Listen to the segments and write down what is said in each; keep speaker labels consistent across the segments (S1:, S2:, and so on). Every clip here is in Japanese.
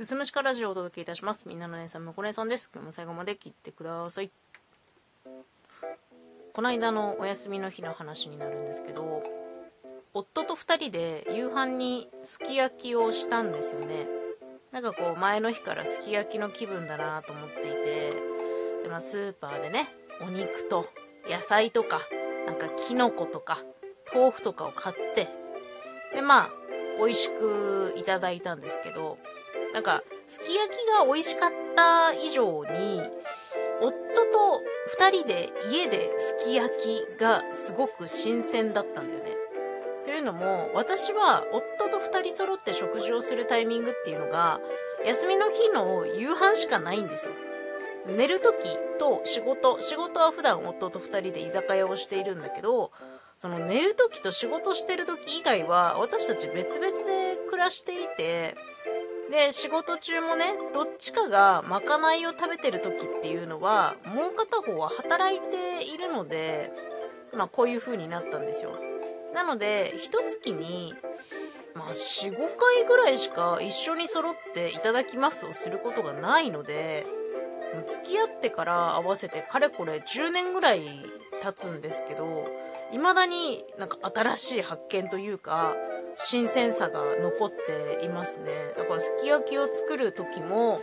S1: すすむしかラジオをお届けいたします。みんなの姉さん、むこ姉さんです。今日も最後まで聞いてください。この間のお休みの日の話になるんですけど、夫と2人で夕飯にすき焼きをしたんですよね。なんかこう前の日からすき焼きの気分だなと思っていて、でまあ、スーパーでね、お肉と野菜とか、なんかキノコとか、豆腐とかを買って、でまあ、美味しくいただいたんですけど、なんか、すき焼きが美味しかった以上に、夫と2人で家ですき焼きがすごく新鮮だったんだよね。というのも、私は夫と2人揃って食事をするタイミングっていうのが、休みの日の夕飯しかないんですよ。寝る時と仕事、仕事は普段夫と2人で居酒屋をしているんだけど、その寝る時と仕事してる時以外は私たち別々で暮らしていて、で、仕事中もね、どっちかがまかないを食べてる時っていうのは、もう片方は働いているので、まあこういう風になったんですよ。なので、一月に、まあ4、5回ぐらいしか一緒に揃っていただきますをすることがないので、付き合ってから合わせてかれこれ10年ぐらい経つんですけど、未だになんか新しい発見というか、新鮮さが残っていますね。だからすき焼きを作る時も、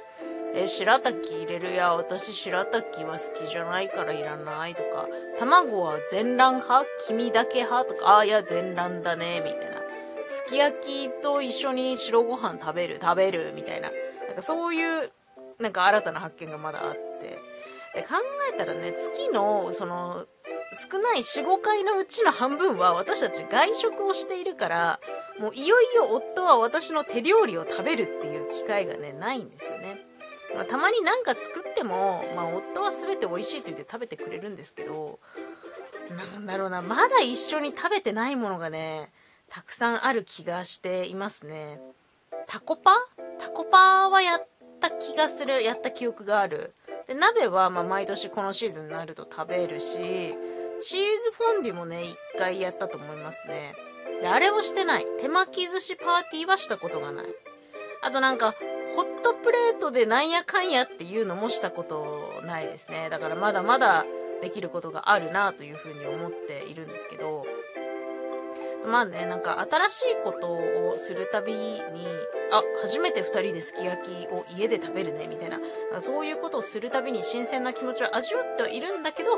S1: え、白滝入れるや、私白滝は好きじゃないからいらないとか、卵は全卵派？黄身だけ派？とか、ああ、いや、全卵だね、みたいな。すき焼きと一緒に白ご飯食べる、食べる、みたいな。なんかそういう、なんか新たな発見がまだあって。で考えたらね、月の、その、少ない4、5回のうちの半分は私たち外食をしているから、もういよいよ夫は私の手料理を食べるっていう機会がね、ないんですよね。まあ、たまになんか作っても、まあ、夫は全て美味しいと言って食べてくれるんですけど、なんだろうな、まだ一緒に食べてないものがね、たくさんある気がしていますね。タコパ？タコパはやった気がする、やった記憶がある。で、鍋はま毎年このシーズンになると食べるし、チーズフォンデュもね、一回やったと思いますね。で、あれをしてない。手巻き寿司パーティーはしたことがない。あとなんか、ホットプレートでなんやかんやっていうのもしたことないですね。だからまだまだできることがあるなというふうに思っているんですけど、まあね、なんか新しいことをするたびに、あ、初めて二人ですき焼きを家で食べるね、みたいな、そういうことをするたびに新鮮な気持ちを味わってはいるんだけど、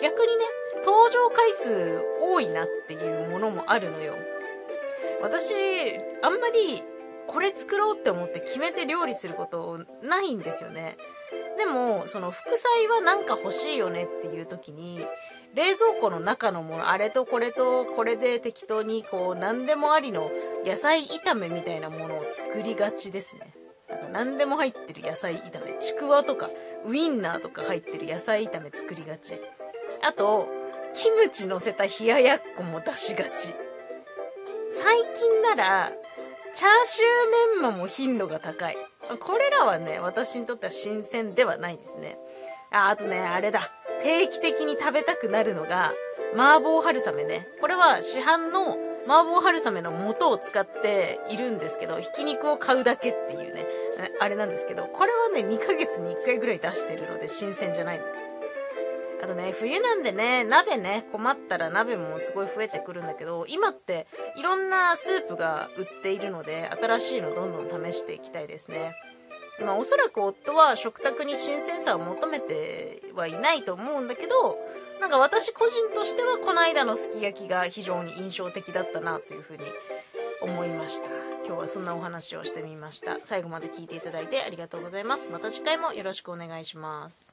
S1: 逆にね、登場回数多いなっていうものもあるのよ。私、あんまりこれ作ろうって思って決めて料理することないんですよね。でも、その副菜はなんか欲しいよねっていう時に、冷蔵庫の中のもの、あれとこれとこれで適当にこう何でもありの野菜炒めみたいなものを作りがちですね。なんか何でも入ってる野菜炒め、ちくわとかウインナーとか入ってる野菜炒め作りがち。あと、キムチ乗せた冷ややっこも出しがち。最近なら、チャーシューメンマも頻度が高い。これらはね、私にとっては新鮮ではないですね。あ、あとね、あれだ。定期的に食べたくなるのが、麻婆春雨ね。これは市販の麻婆春雨の素を使っているんですけど、ひき肉を買うだけっていうね、あれなんですけど、これはね、2ヶ月に1回ぐらい出してるので新鮮じゃないです。あとね、冬なんでね、鍋ね、困ったら鍋もすごい増えてくるんだけど、今っていろんなスープが売っているので、新しいのどんどん試していきたいですね。まあおそらく夫は食卓に新鮮さを求めてはいないと思うんだけど、なんか私個人としてはこの間のすき焼きが非常に印象的だったなというふうに思いました。今日はそんなお話をしてみました。最後まで聞いていただいてありがとうございます。また次回もよろしくお願いします。